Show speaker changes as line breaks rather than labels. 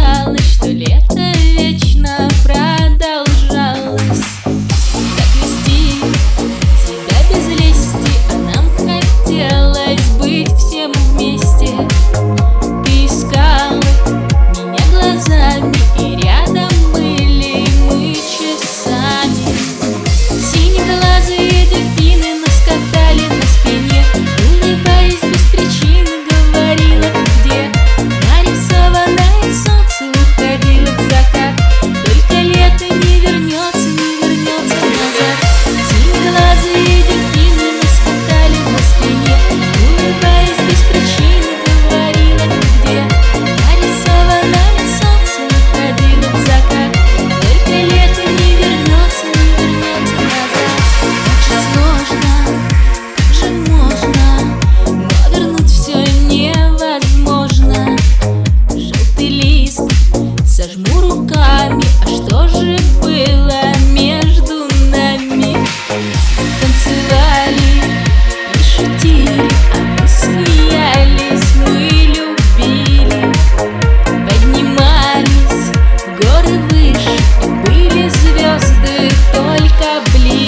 казалось, что лето вечер. только ближе.